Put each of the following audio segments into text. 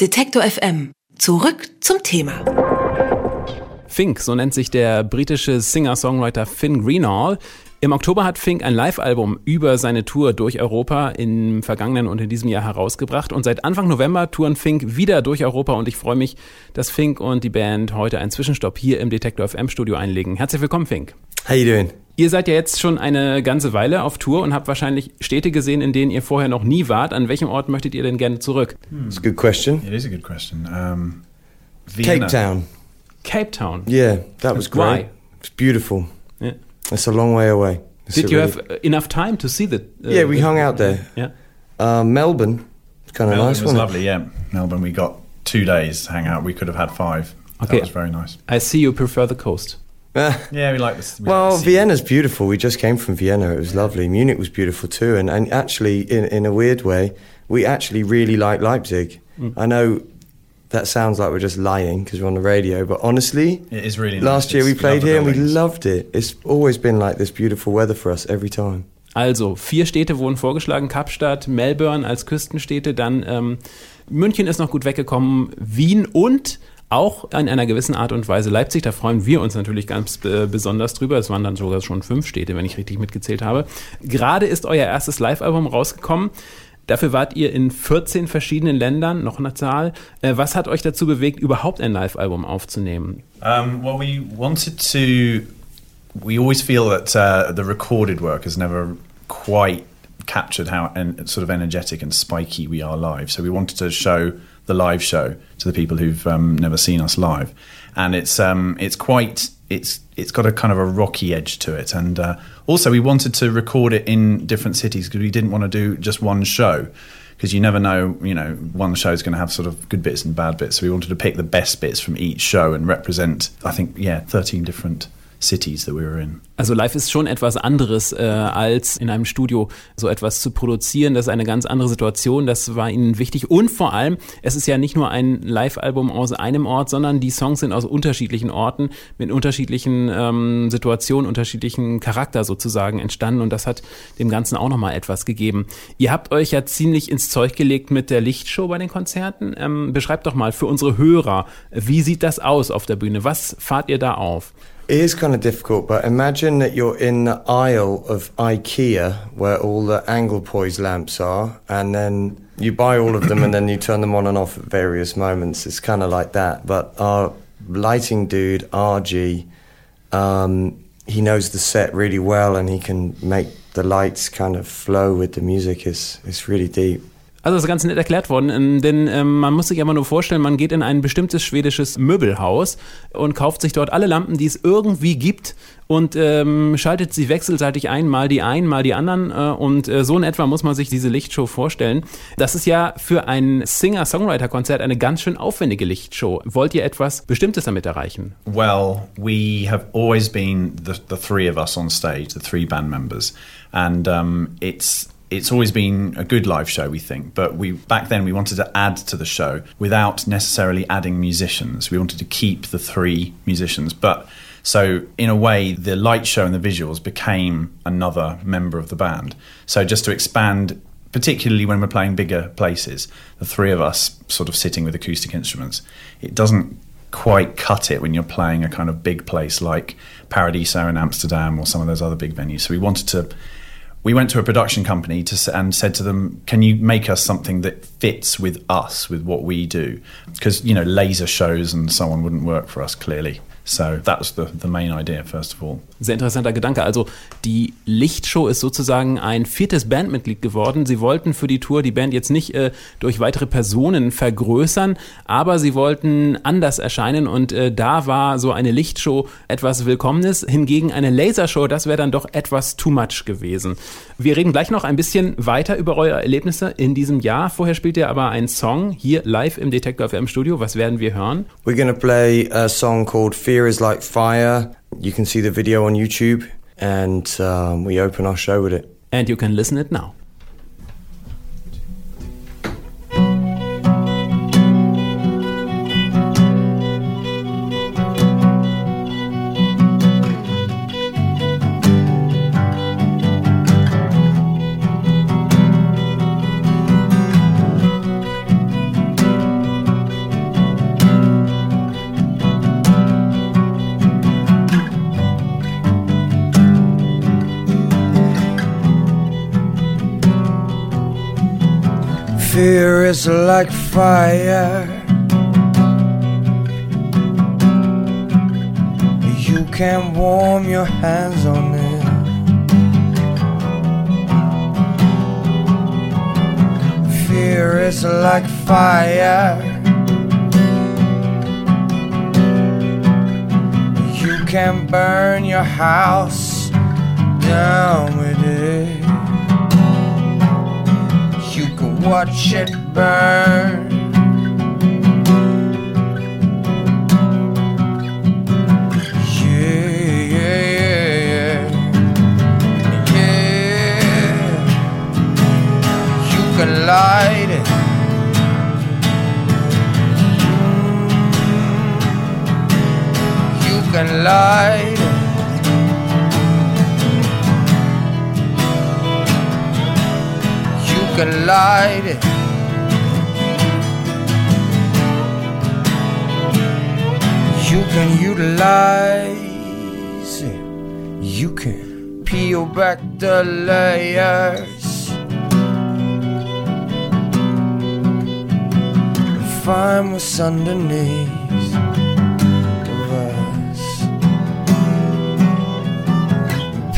Detektor FM. Zurück zum Thema. Fink, so nennt sich der britische Singer-Songwriter Finn Greenall. Im Oktober hat Fink ein Live-Album über seine Tour durch Europa im vergangenen und in diesem Jahr herausgebracht. Und seit Anfang November touren Fink wieder durch Europa und ich freue mich, dass Fink und die Band heute einen Zwischenstopp hier im Detektor FM Studio einlegen. Herzlich willkommen, Fink. How you doing? Ihr seid ja jetzt schon eine ganze Weile auf Tour und habt wahrscheinlich Städte gesehen, in denen ihr vorher noch nie wart. An welchem Ort möchtet ihr denn gerne zurück? It's a good question. It is a good question. Um, Cape Town. Cape Town. Yeah, that was Why? great. It's beautiful. Yeah. It's a long way away. It's Did you really- have enough time to see the? uh, Yeah, we hung out there. Yeah. Uh, Melbourne. It's kind of Melbourne nice, was wasn't lovely. Yeah, Melbourne. We got two days to hang out. We could have had five. Okay. That was very nice. I see you prefer the coast. It? Yeah, we like this. we well, like the sea. Vienna's beautiful. We just came from Vienna. It was lovely. Munich was beautiful too. And, and actually, in, in a weird way, we actually really like Leipzig. Mm. I know that sounds like we're just lying because we're on the radio, but honestly, It is really nice. last year we played here and we loved it. It's always been like this beautiful weather for us every time. Also, vier Städte wurden vorgeschlagen: Kapstadt, Melbourne als Küstenstädte, dann ähm, München ist noch gut weggekommen, Wien und auch in einer gewissen Art und Weise Leipzig. Da freuen wir uns natürlich ganz äh, besonders drüber. Es waren dann sogar schon fünf Städte, wenn ich richtig mitgezählt habe. Gerade ist euer erstes Live-Album rausgekommen. Dafür wart ihr in 14 verschiedenen Ländern, noch eine Zahl. Äh, was hat euch dazu bewegt, überhaupt ein Live-Album aufzunehmen? Um, well, we wanted to. We always feel that uh, the recorded work has never quite captured how en- sort of energetic and spiky we are live. So we wanted to show the live show to the people who've um, never seen us live, and it's um, it's quite it's it's got a kind of a rocky edge to it, and uh, also we wanted to record it in different cities because we didn't want to do just one show. Because you never know, you know, one show is going to have sort of good bits and bad bits. So we wanted to pick the best bits from each show and represent, I think, yeah, 13 different cities that we were in. Also live ist schon etwas anderes äh, als in einem Studio so etwas zu produzieren. Das ist eine ganz andere Situation. Das war ihnen wichtig. Und vor allem, es ist ja nicht nur ein Live-Album aus einem Ort, sondern die Songs sind aus unterschiedlichen Orten mit unterschiedlichen ähm, Situationen, unterschiedlichen Charakter sozusagen entstanden. Und das hat dem Ganzen auch nochmal etwas gegeben. Ihr habt euch ja ziemlich ins Zeug gelegt mit der Lichtshow bei den Konzerten. Ähm, beschreibt doch mal für unsere Hörer, wie sieht das aus auf der Bühne? Was fahrt ihr da auf? It is kind of difficult, but imagine that you're in the aisle of IKEA where all the Anglepoise lamps are, and then you buy all of them and then you turn them on and off at various moments. It's kind of like that. But our lighting dude, RG, um, he knows the set really well and he can make the lights kind of flow with the music. It's, it's really deep. Also das ist ganz nett erklärt worden, ähm, denn ähm, man muss sich aber nur vorstellen, man geht in ein bestimmtes schwedisches Möbelhaus und kauft sich dort alle Lampen, die es irgendwie gibt und ähm, schaltet sie wechselseitig ein, mal die einen, mal die anderen äh, und äh, so in etwa muss man sich diese Lichtshow vorstellen. Das ist ja für ein Singer-Songwriter-Konzert eine ganz schön aufwendige Lichtshow. Wollt ihr etwas Bestimmtes damit erreichen? Well, we have always been the, the three of us on stage, the three band members, and um, it's it's always been a good live show, we think. But we back then we wanted to add to the show without necessarily adding musicians. We wanted to keep the three musicians, but. So, in a way, the light show and the visuals became another member of the band. So, just to expand particularly when we're playing bigger places, the three of us sort of sitting with acoustic instruments, it doesn't quite cut it when you're playing a kind of big place like Paradiso in Amsterdam or some of those other big venues. So we wanted to. We went to a production company to, and said to them, "Can you make us something that fits with us, with what we do?" Because you know, laser shows and so on wouldn't work for us clearly. So that was the, the main idea, first of all. Sehr interessanter Gedanke. Also die Lichtshow ist sozusagen ein viertes Bandmitglied geworden. Sie wollten für die Tour die Band jetzt nicht äh, durch weitere Personen vergrößern, aber sie wollten anders erscheinen und äh, da war so eine Lichtshow etwas Willkommenes. Hingegen eine Lasershow, das wäre dann doch etwas too much gewesen. Wir reden gleich noch ein bisschen weiter über eure Erlebnisse in diesem Jahr. Vorher spielt ihr aber einen Song hier live im Detektor FM Studio. Was werden wir hören? We're to play a song called Is Like Fire. You can see the video on YouTube, and um, we open our show with it. And you can listen it now. Fear is like fire. You can warm your hands on it. Fear is like fire. You can burn your house down with it. Watch it burn. Light it. You can light can. You can utilize it. You can peel back the layers. and Find what's underneath of us.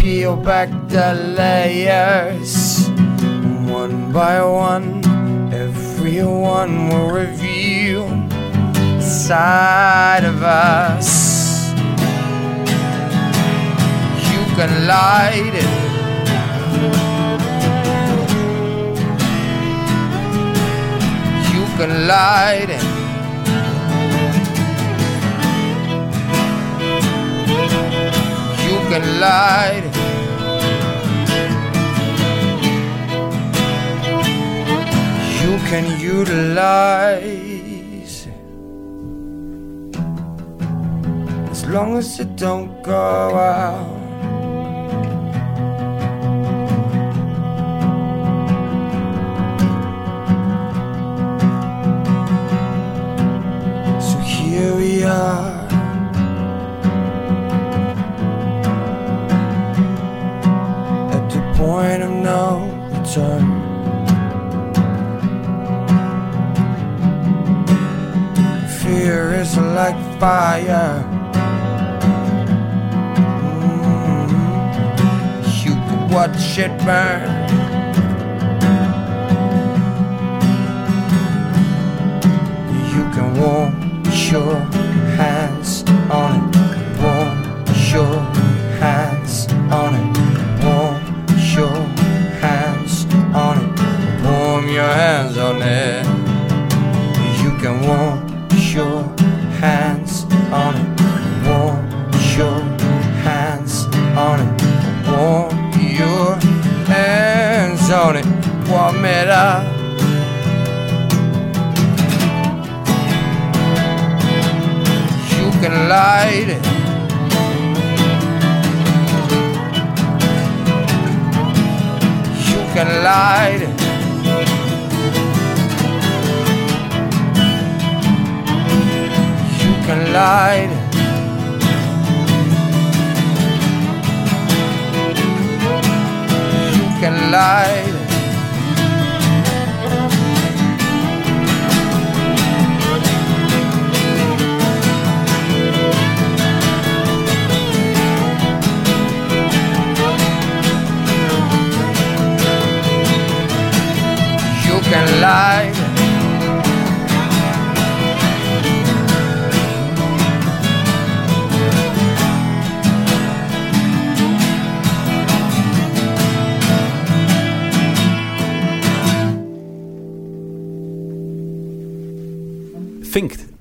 Peel back the layers. One by one, everyone will reveal side of us. You can light it. You can light it. You can light it. Can utilize. As long as it don't go out. Fire. Mm. You can watch it burn. You can warm your hands on it. Warm your Up. You can light it. You can light it. You can light it. You can light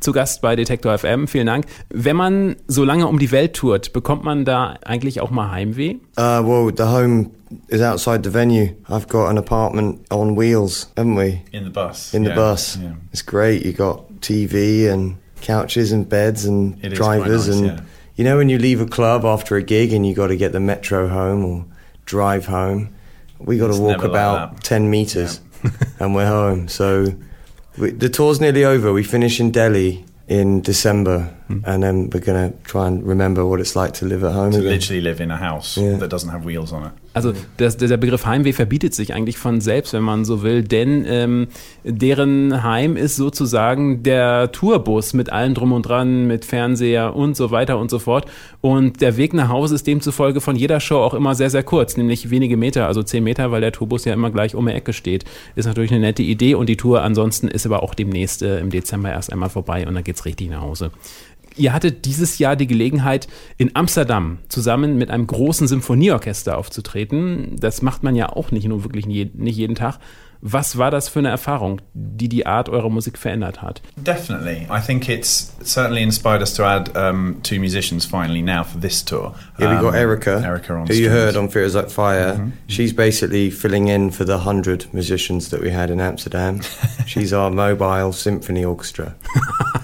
zu Gast bei Detektor FM. Vielen Dank. Wenn man so lange um die Welt tourt, bekommt man da eigentlich auch mal Heimweh? Uh, well, the home is outside the venue. I've got an apartment on wheels, haven't we? In the bus. In the yeah, bus. Yeah. It's great. You got TV and couches and beds and It drivers nice, and yeah. you know when you leave a club after a gig and you got to get the metro home or drive home. We got to walk like about that. 10 meters and we're home. So we, the tour's nearly over. We finish in Delhi in December Hmm. and then we're going to try and remember what it's like to live at home To again. literally live in a house Yeah. that doesn't have wheels on it. Also das, der Begriff Heimweh verbietet sich eigentlich von selbst, wenn man so will, denn ähm, deren Heim ist sozusagen der Tourbus mit allem drum und dran, mit Fernseher und so weiter und so fort. Und der Weg nach Hause ist demzufolge von jeder Show auch immer sehr, sehr kurz, nämlich wenige Meter, also zehn Meter, weil der Tourbus ja immer gleich um die Ecke steht. Ist natürlich eine nette Idee und die Tour ansonsten ist aber auch demnächst äh, im Dezember erst einmal vorbei und dann geht's richtig nach Hause. Ihr hattet dieses Jahr die Gelegenheit, in Amsterdam zusammen mit einem großen Symphonieorchester aufzutreten. Das macht man ja auch nicht nur wirklich nicht jeden Tag. Was war das für eine Erfahrung, die die Art eurer Musik verändert hat? Definitely. I think it's certainly inspired us to add um, two musicians finally now for this tour. Yeah, we got Um, Erica, Erica who you strings. heard on Fear is Like Fire. Mm-hmm. She's basically filling in for the hundred musicians that we had in Amsterdam. She's our mobile symphony orchestra.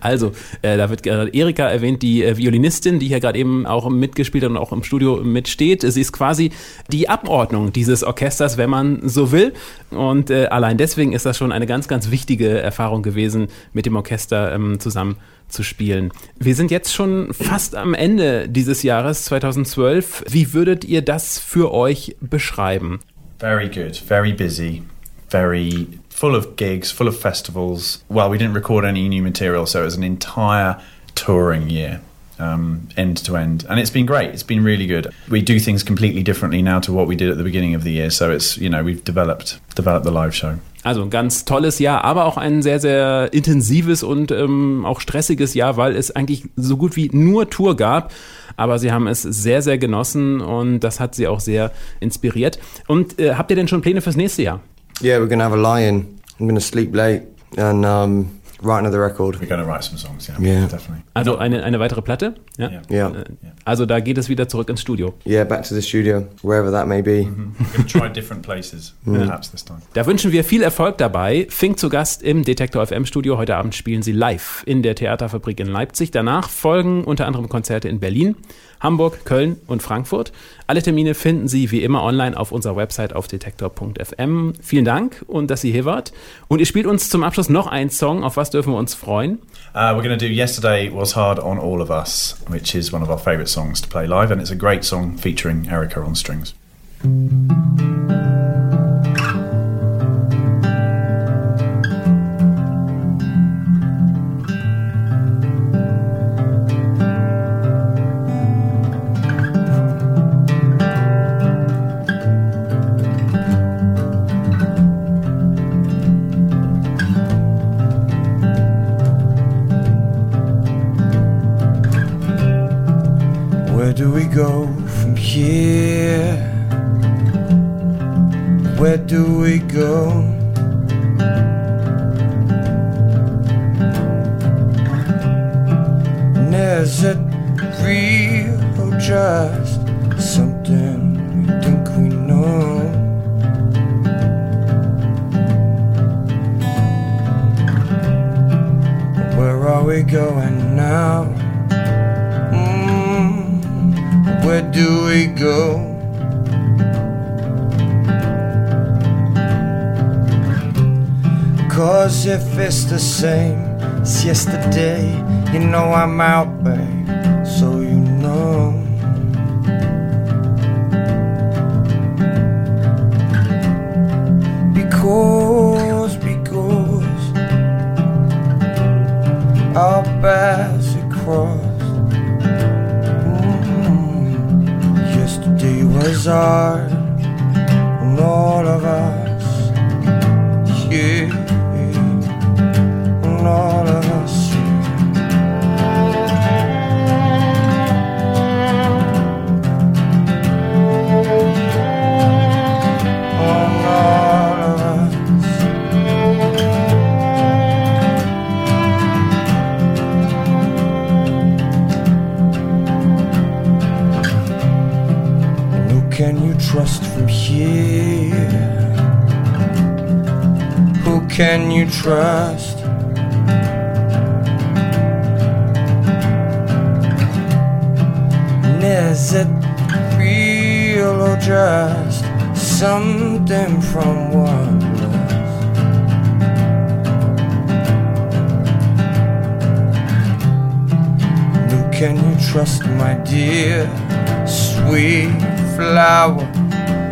Also, äh, da wird gerade Erika erwähnt, die äh, Violinistin, die hier gerade eben auch mitgespielt hat und auch im Studio mitsteht. Sie ist quasi die Abordnung dieses Orchesters, wenn man so will. Und äh, allein deswegen ist das schon eine ganz, ganz wichtige Erfahrung gewesen, mit dem Orchester ähm, zusammen zu spielen. Wir sind jetzt schon fast am Ende dieses Jahres 2012. Wie würdet ihr das für euch beschreiben? Very good, very busy, very full of gigs, full of festivals. Well, we didn't record any new material, so it was an entire touring year. Um, end to end, and it's been great. It's been really good. We do things completely differently now to what we did at the beginning of the year. So it's you know we've developed developed the live show. Also ein ganz tolles Jahr, aber auch ein sehr, sehr intensives und ähm, auch stressiges Jahr, weil es eigentlich so gut wie nur Tour gab. Aber sie haben es sehr, sehr genossen und das hat sie auch sehr inspiriert. Und äh, habt ihr denn schon Pläne fürs nächste Jahr? Yeah, we're gonna have a lie-in. I'm gonna sleep late and um, write another record. We're going to write some songs. Yeah, Yeah. definitely. Also eine, eine weitere Platte? Ja. Yeah. Yeah, Also da geht es wieder zurück ins Studio. yeah, back to the studio, wherever that may be. We're going to try different places, perhaps this time. Da wünschen wir viel Erfolg dabei. Fink zu Gast im Detektor FM Studio. Heute Abend spielen sie live in der Theaterfabrik in Leipzig. Danach folgen unter anderem Konzerte in Berlin, Hamburg, Köln und Frankfurt. Alle Termine finden Sie wie immer online auf unserer Website auf detektor.fm. Vielen Dank und dass ihr hier wart. Und ihr spielt uns zum Abschluss noch einen Song. Auf was dürfen wir uns freuen? Uh, we're going to do Yesterday Was Hard on All of Us, which is one of our favourite songs to play live, and it's a great song featuring Erica on strings. Do we go from here? Where do we go? And is it real or just something we think we know? Where are we going now? Do we go? Cause if it's the same as yesterday, you know I'm out, babe. So you know. Because, because our paths Yesterday can you trust? And is it real or just something from lost? Who can you trust, my dear, sweet flower.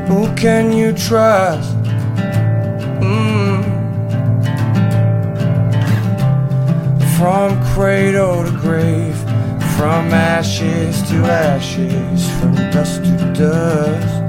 Who can you trust? From cradle to grave, from ashes to ashes, from dust to dust.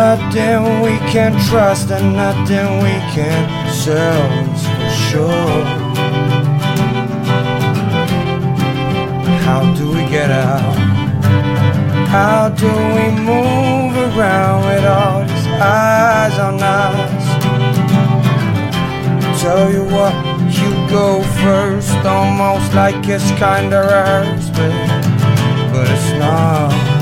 Nothing we can trust and nothing we can sell is for sure. How do we get out? How do we move around with all these eyes on us? Tell you what, you go first, almost like it's kinda but, but it's not.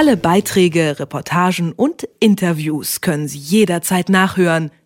Alle Beiträge, Reportagen und Interviews können Sie jederzeit nachhören